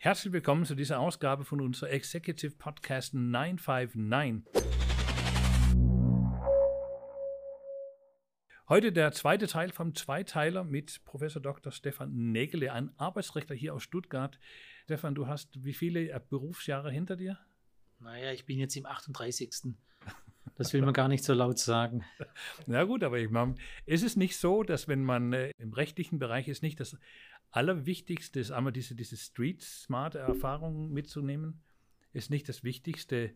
Herzlich willkommen zu dieser Ausgabe von unserer Executive Podcast 959. Heute der zweite Teil vom Zweiteiler mit Professor Dr. Stefan Nägele, ein Arbeitsrechtler hier aus Stuttgart. Stefan, du hast wie viele Berufsjahre hinter dir? Naja, ich bin jetzt im 38. Das will man gar nicht so laut sagen. Na gut, aber ich meine, ist es nicht so, dass wenn man äh, im rechtlichen Bereich ist, nicht das Allerwichtigste ist, einmal diese, diese Street-Smart-Erfahrung mitzunehmen, ist nicht das Wichtigste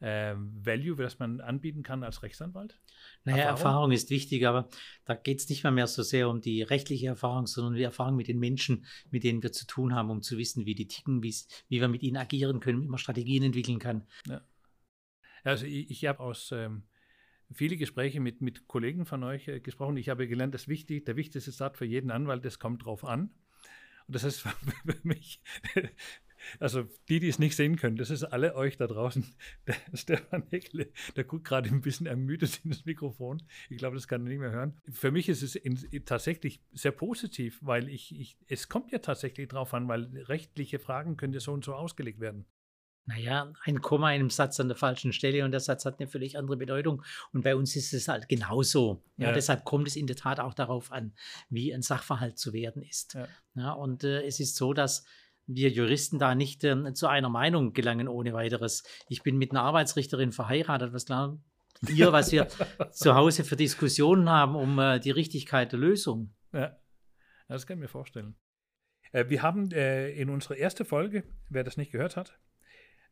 äh, Value, das man anbieten kann als Rechtsanwalt? Naja, Erfahrung, Erfahrung ist wichtig, aber da geht es nicht mal mehr so sehr um die rechtliche Erfahrung, sondern die Erfahrung mit den Menschen, mit denen wir zu tun haben, um zu wissen, wie die ticken, wie wir mit ihnen agieren können, wie man Strategien entwickeln kann. Ja. Also ich, ich habe aus ähm, viele Gespräche mit, mit Kollegen von euch äh, gesprochen. Ich habe gelernt, dass wichtig, der wichtigste Satz für jeden Anwalt, das kommt drauf an. Und das ist für mich, also die, die es nicht sehen können, das ist alle euch da draußen. Der Stefan Heckle, der guckt gerade ein bisschen ermüdet in das Mikrofon. Ich glaube, das kann er nicht mehr hören. Für mich ist es in, tatsächlich sehr positiv, weil ich, ich, es kommt ja tatsächlich drauf an, weil rechtliche Fragen können ja so und so ausgelegt werden naja, ein Komma in einem Satz an der falschen Stelle und der Satz hat eine völlig andere Bedeutung. Und bei uns ist es halt genauso. Ja, ja. Deshalb kommt es in der Tat auch darauf an, wie ein Sachverhalt zu werden ist. Ja. ja und äh, es ist so, dass wir Juristen da nicht äh, zu einer Meinung gelangen ohne weiteres. Ich bin mit einer Arbeitsrichterin verheiratet, was klar ihr, was wir zu Hause für Diskussionen haben um äh, die Richtigkeit der Lösung. Ja, das kann ich mir vorstellen. Äh, wir haben äh, in unserer ersten Folge, wer das nicht gehört hat,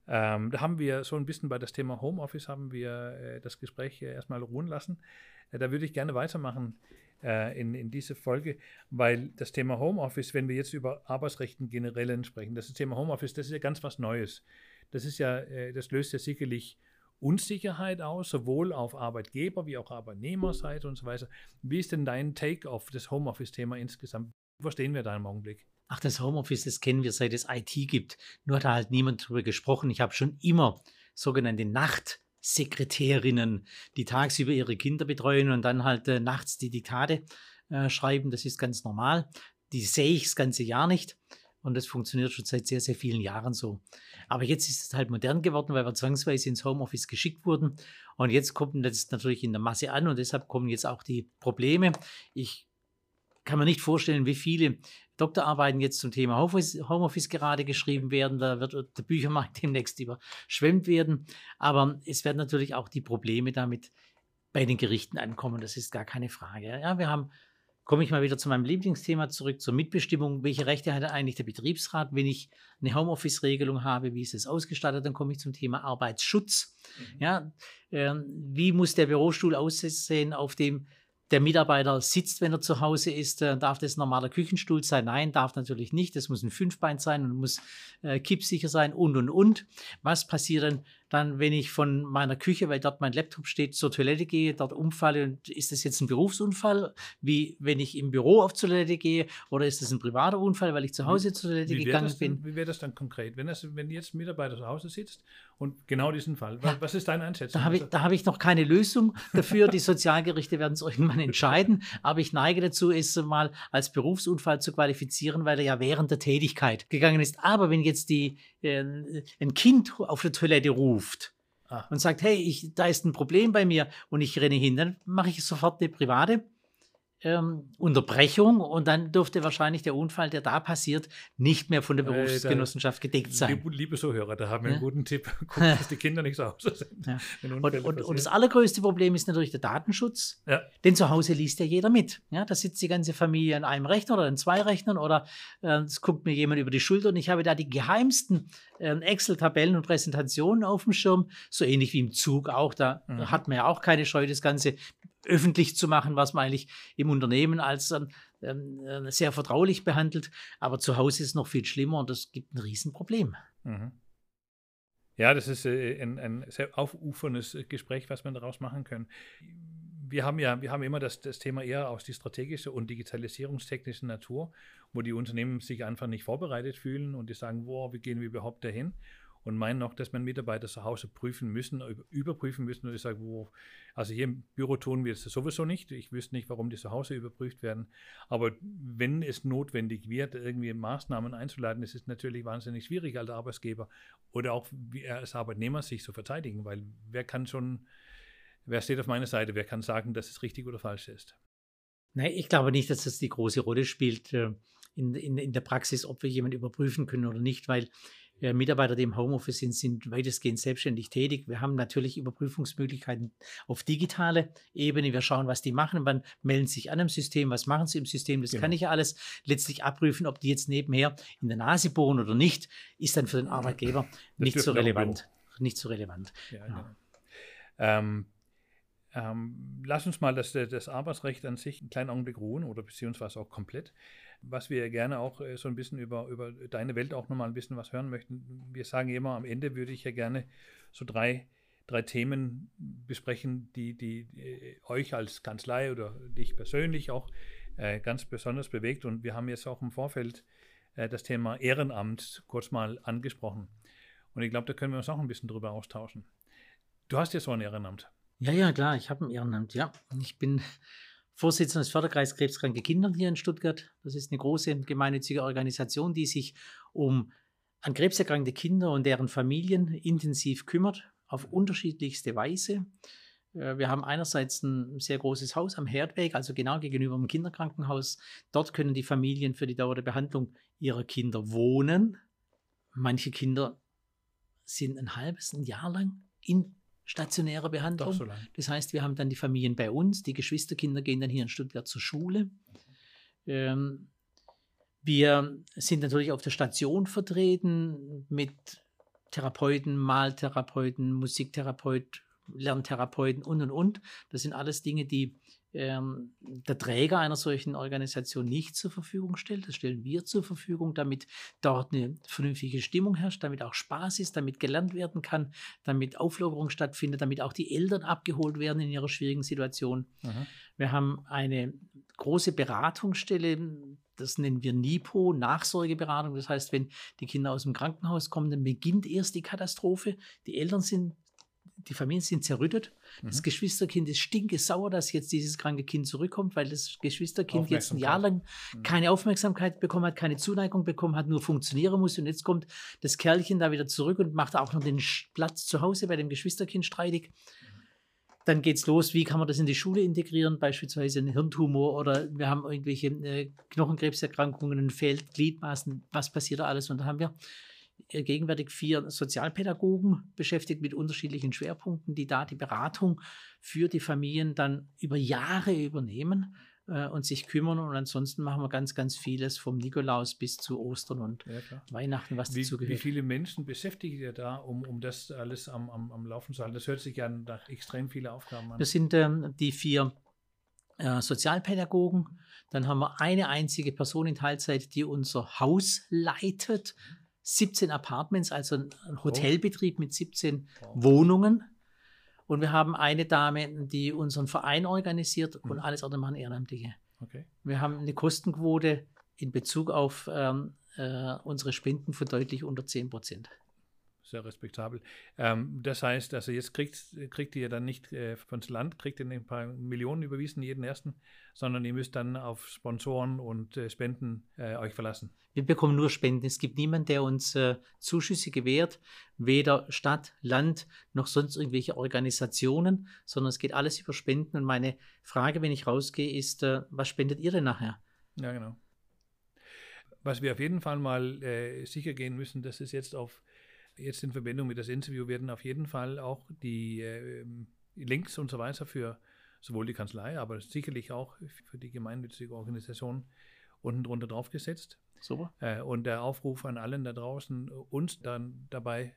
ähm, da haben wir so ein bisschen bei das Thema Homeoffice haben wir äh, das Gespräch äh, erstmal ruhen lassen. Äh, da würde ich gerne weitermachen äh, in, in diese Folge, weil das Thema Homeoffice, wenn wir jetzt über Arbeitsrechten generell sprechen, das Thema Homeoffice, das ist ja ganz was Neues. Das ist ja, äh, das löst ja sicherlich Unsicherheit aus, sowohl auf Arbeitgeber wie auch Arbeitnehmerseite und so weiter. Wie ist denn dein Take auf das Homeoffice-Thema insgesamt? Wo stehen wir da im Augenblick? Ach, das Homeoffice, das kennen wir seit es IT gibt. Nur hat da halt niemand drüber gesprochen. Ich habe schon immer sogenannte Nachtsekretärinnen, die tagsüber ihre Kinder betreuen und dann halt äh, nachts die Diktate äh, schreiben. Das ist ganz normal. Die sehe ich das ganze Jahr nicht. Und das funktioniert schon seit sehr, sehr vielen Jahren so. Aber jetzt ist es halt modern geworden, weil wir zwangsweise ins Homeoffice geschickt wurden. Und jetzt kommt das natürlich in der Masse an und deshalb kommen jetzt auch die Probleme. Ich kann mir nicht vorstellen, wie viele Doktorarbeiten jetzt zum Thema Homeoffice gerade geschrieben werden. Da wird der Büchermarkt demnächst überschwemmt werden. Aber es werden natürlich auch die Probleme damit bei den Gerichten ankommen. Das ist gar keine Frage. Ja, wir haben, komme ich mal wieder zu meinem Lieblingsthema zurück, zur Mitbestimmung. Welche Rechte hat eigentlich der Betriebsrat, wenn ich eine Homeoffice-Regelung habe? Wie ist es ausgestattet? Dann komme ich zum Thema Arbeitsschutz. Mhm. Ja, äh, wie muss der Bürostuhl aussehen, auf dem der Mitarbeiter sitzt, wenn er zu Hause ist, äh, darf das ein normaler Küchenstuhl sein? Nein, darf natürlich nicht. Das muss ein Fünfbein sein und muss äh, kippsicher sein und und und. Was passiert dann, dann, wenn ich von meiner Küche, weil dort mein Laptop steht, zur Toilette gehe, dort umfalle und ist das jetzt ein Berufsunfall, wie wenn ich im Büro auf Toilette gehe oder ist das ein privater Unfall, weil ich zu Hause zur Toilette wie gegangen bin? wie wäre das dann konkret, wenn, das, wenn jetzt ein Mitarbeiter zu Hause sitzt und genau diesen Fall, was, was ist deine Einschätzung? Da habe ich, hab ich noch keine Lösung dafür. Die Sozialgerichte werden es irgendwann entscheiden, aber ich neige dazu, es mal als Berufsunfall zu qualifizieren, weil er ja während der Tätigkeit gegangen ist. Aber wenn jetzt die, ein Kind auf der Toilette ruft, ah. und sagt, hey, ich, da ist ein Problem bei mir und ich renne hin, dann mache ich sofort eine private ähm, Unterbrechung und dann dürfte wahrscheinlich der Unfall, der da passiert, nicht mehr von der Berufsgenossenschaft gedeckt sein. Liebe, liebe Zuhörer, da haben wir einen guten Tipp. Guckt, dass die Kinder nicht zu Hause sind. Ja. Und, und, und, das allergrößte Problem ist natürlich der Datenschutz. Ja. Denn zu Hause liest ja jeder mit. Ja, da sitzt die ganze Familie an einem Rechner oder an zwei Rechnern oder äh, es guckt mir jemand über die Schulter und ich habe da die geheimsten äh, Excel-Tabellen und Präsentationen auf dem Schirm, so ähnlich wie im Zug auch. Da mhm. hat man ja auch keine Scheu, das Ganze öffentlich zu machen, was man eigentlich im Unternehmen als ähm, äh, sehr vertraulich behandelt. Aber zu Hause ist es noch viel schlimmer und das gibt ein Riesenproblem. Mhm. Ja, das ist äh, ein, ein, sehr aufuferndes äh, Gespräch, was man daraus machen kann. Wir haben ja, wir haben immer das, das Thema eher aus die strategische und digitalisierungstechnische Natur, wo die Unternehmen sich einfach nicht vorbereitet fühlen und die sagen, wie gehen wir überhaupt dahin? Und meinen auch, dass man Mitarbeiter zu Hause prüfen müssen, überprüfen müssen. Und ich sage, wo, also hier im Büro tun wir das sowieso nicht. Ich wüsste nicht, warum die zu Hause überprüft werden. Aber wenn es notwendig wird, irgendwie Maßnahmen einzuleiten, ist es natürlich wahnsinnig schwierig als Arbeitsgeber oder auch als Arbeitnehmer sich zu verteidigen, weil wer kann schon, wer steht auf meiner Seite, wer kann sagen, dass es richtig oder falsch ist? Nein, ich glaube nicht, dass das die große Rolle spielt äh, in, in, in der Praxis, ob wir jemanden überprüfen können oder nicht, weil Mitarbeiter, die im Homeoffice sind, sind weitestgehend selbstständig tätig. Wir haben natürlich Überprüfungsmöglichkeiten auf digitale Ebene. Wir schauen, was die machen. Man melden sich an im System, was machen sie im System. Das genau. kann ich ja alles letztlich abprüfen, ob die jetzt nebenher in der Nase bohren oder nicht, ist dann für den Arbeitgeber nicht so relevant. Nicht so relevant. Ja. Genau. Ähm, ähm, lass uns mal das, das Arbeitsrecht an sich einen kleinen Augenblick ruhen oder beziehungsweise auch komplett was wir gerne auch äh, so ein bisschen über, über deine Welt auch nochmal ein bisschen was hören möchten. Wir sagen immer, am Ende würde ich ja gerne so drei, drei Themen besprechen, die, die, die äh, euch als Kanzlei oder dich persönlich auch äh, ganz besonders bewegt. Und wir haben jetzt auch im Vorfeld äh, das Thema Ehrenamt kurz mal angesprochen. Und ich glaube, da können wir uns auch ein bisschen drüber austauschen. Du hast ja so ein Ehrenamt. Ja, ja, klar, ich habe ein Ehrenamt, ja. Ich bin Vorsitzender des Förderkreises Krebskranke Kinder hier in Stuttgart. Das ist eine große gemeinnützige Organisation, die sich um an Krebs erkrankte Kinder und deren Familien intensiv kümmert, auf unterschiedlichste Weise. Äh, wir haben einerseits ein sehr großes Haus am Herdweg, also genau gegenüber dem Kinderkrankenhaus. Dort können die Familien für die Dauer der Behandlung ihrer Kinder wohnen. Manche Kinder sind ein halbes, ein Jahr lang in stationäre Behandlung. So das heißt, wir haben dann die Familien bei uns, die Geschwisterkinder gehen dann hier in Stuttgart zur Schule. Ähm, wir sind natürlich auf der Station vertreten mit Therapeuten, Maltherapeuten, Musiktherapeut, Lerntherapeuten und und und. Das sind alles Dinge, die ähm, der Träger einer solchen Organisation nicht zur Verfügung stellt. Das stellen wir zur Verfügung, damit dort eine vernünftige Stimmung herrscht, damit auch Spaß ist, damit gelernt werden kann, damit Auflockerung stattfindet, damit auch die Eltern abgeholt werden in ihrer schwierigen Situation. Aha. Wir haben eine große Beratungsstelle, das nennen wir NIPO, Nachsorgeberatung. Das heißt, wenn die Kinder aus dem Krankenhaus kommen, dann beginnt erst die Katastrophe. Die Eltern sind die Familien sind zerrüttet. Mhm. Das Geschwisterkind ist stinkesauer, dass jetzt dieses kranke Kind zurückkommt, weil das Geschwisterkind jetzt ein Jahr lang mhm. keine Aufmerksamkeit bekommen hat, keine Zuneigung bekommen hat, nur funktionieren muss. Und jetzt kommt das Kerlchen da wieder zurück und macht auch noch den Platz zu Hause bei dem Geschwisterkind streitig. Dann geht es los, wie kann man das in die Schule integrieren, beispielsweise ein Hirntumor oder wir haben irgendwelche äh, Knochenkrebserkrankungen, fehlt Gliedmaßen, was passiert da alles? Und da haben wir gegenwärtig vier Sozialpädagogen beschäftigt mit unterschiedlichen Schwerpunkten, die da die Beratung für die Familien dann über Jahre übernehmen äh, und sich kümmern. Und ansonsten machen wir ganz, ganz vieles vom Nikolaus bis zu Ostern und ja, Weihnachten, was wie, dazu gehört. Wie viele Menschen beschäftigt ihr da, um, um das alles am, am, am Laufen zu halten? Das hört sich ja nach extrem viele Aufgaben an. Das sind ähm, die vier äh, Sozialpädagogen. Dann haben wir eine einzige Person in Teilzeit, die unser Haus leitet. 17 Apartments, also ein oh. Hotelbetrieb mit 17 Wohnungen. Und wir haben eine Dame, die unseren Verein organisiert mhm. und alles andere machen Ehrenamtliche. Okay. Wir haben eine Kostenquote in Bezug auf ähm, äh, unsere Spenden von deutlich unter 10 Prozent sehr respektabel. Ähm, das heißt, also jetzt kriegt, kriegt ihr dann nicht äh, von Land, kriegt ihr ein paar Millionen überwiesen, jeden ersten, sondern ihr müsst dann auf Sponsoren und äh, Spenden äh, euch verlassen. Wir bekommen nur Spenden. Es gibt niemanden, der uns äh, Zuschüsse gewährt, weder Stadt, Land noch sonst irgendwelche Organisationen, sondern es geht alles über Spenden. Und meine Frage, wenn ich rausgehe, ist, äh, was spendet ihr denn nachher? Ja, genau. Was wir auf jeden Fall mal äh, sicher gehen müssen, das ist jetzt auf jetzt in Verbindung mit das Interview werden auf jeden Fall auch die äh, Links und so weiter für sowohl die Kanzlei, aber sicherlich auch für die gemeinnützige Organisation unten drunter drauf gesetzt. Super. Äh, und der Aufruf an allen da draußen, uns dann dabei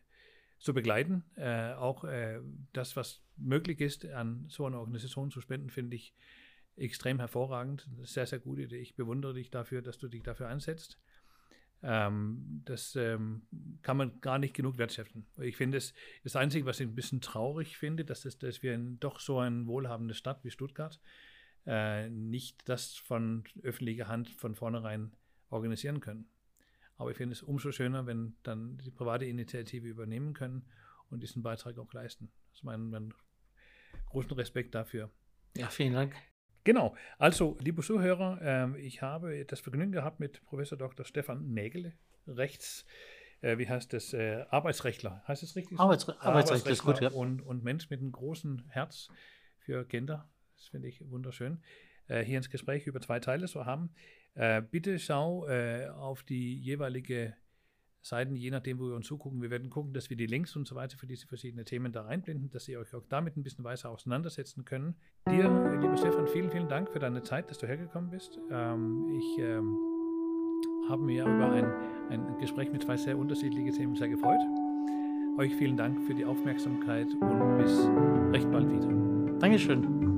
zu begleiten, äh, auch äh, das, was möglich ist, an so einer Organisation zu spenden, finde ich extrem hervorragend. Sehr, sehr gute Idee. Ich bewundere dich dafür, dass du dich dafür einsetzt. Ähm, das ähm, kann man gar nicht genug wertschätzen. Ich finde es, das Einzige, was ich ein bisschen traurig finde, dass, es, dass wir in doch so eine wohlhabende Stadt wie Stuttgart äh, nicht das von öffentlicher Hand von vornherein organisieren können. Aber ich finde es umso schöner, wenn dann die private Initiative übernehmen können und diesen Beitrag auch leisten. Das ist mein, mein großen Respekt dafür. Ja, vielen Dank. Genau. Also, liebe Zuhörer, äh, ich habe das Vergnügen gehabt mit Professor Dr. Stefan Nägele, Rechts, äh, wie heißt das, äh, Arbeitsrechtler. Heißt das richtig? Arbeitsre Arbeitsrechtler ist gut, ja. Und, und Mensch mit einem großen Herz für Kinder. Das finde ich wunderschön. Äh, hier ins Gespräch über zwei Teile zu haben. Äh, bitte schau äh, auf die jeweilige Seiten, je nachdem, wo wir uns zugucken. Wir werden gucken, dass wir die Links und so weiter für diese verschiedenen Themen da reinblenden, dass ihr euch auch damit ein bisschen weiter auseinandersetzen können. Dir, lieber Stefan, vielen, vielen Dank für deine Zeit, dass du hergekommen bist. Ähm, ich ähm, habe mich über ein, ein Gespräch mit zwei sehr unterschiedlichen Themen sehr gefreut. Euch vielen Dank für die Aufmerksamkeit und bis recht bald wieder. Dankeschön.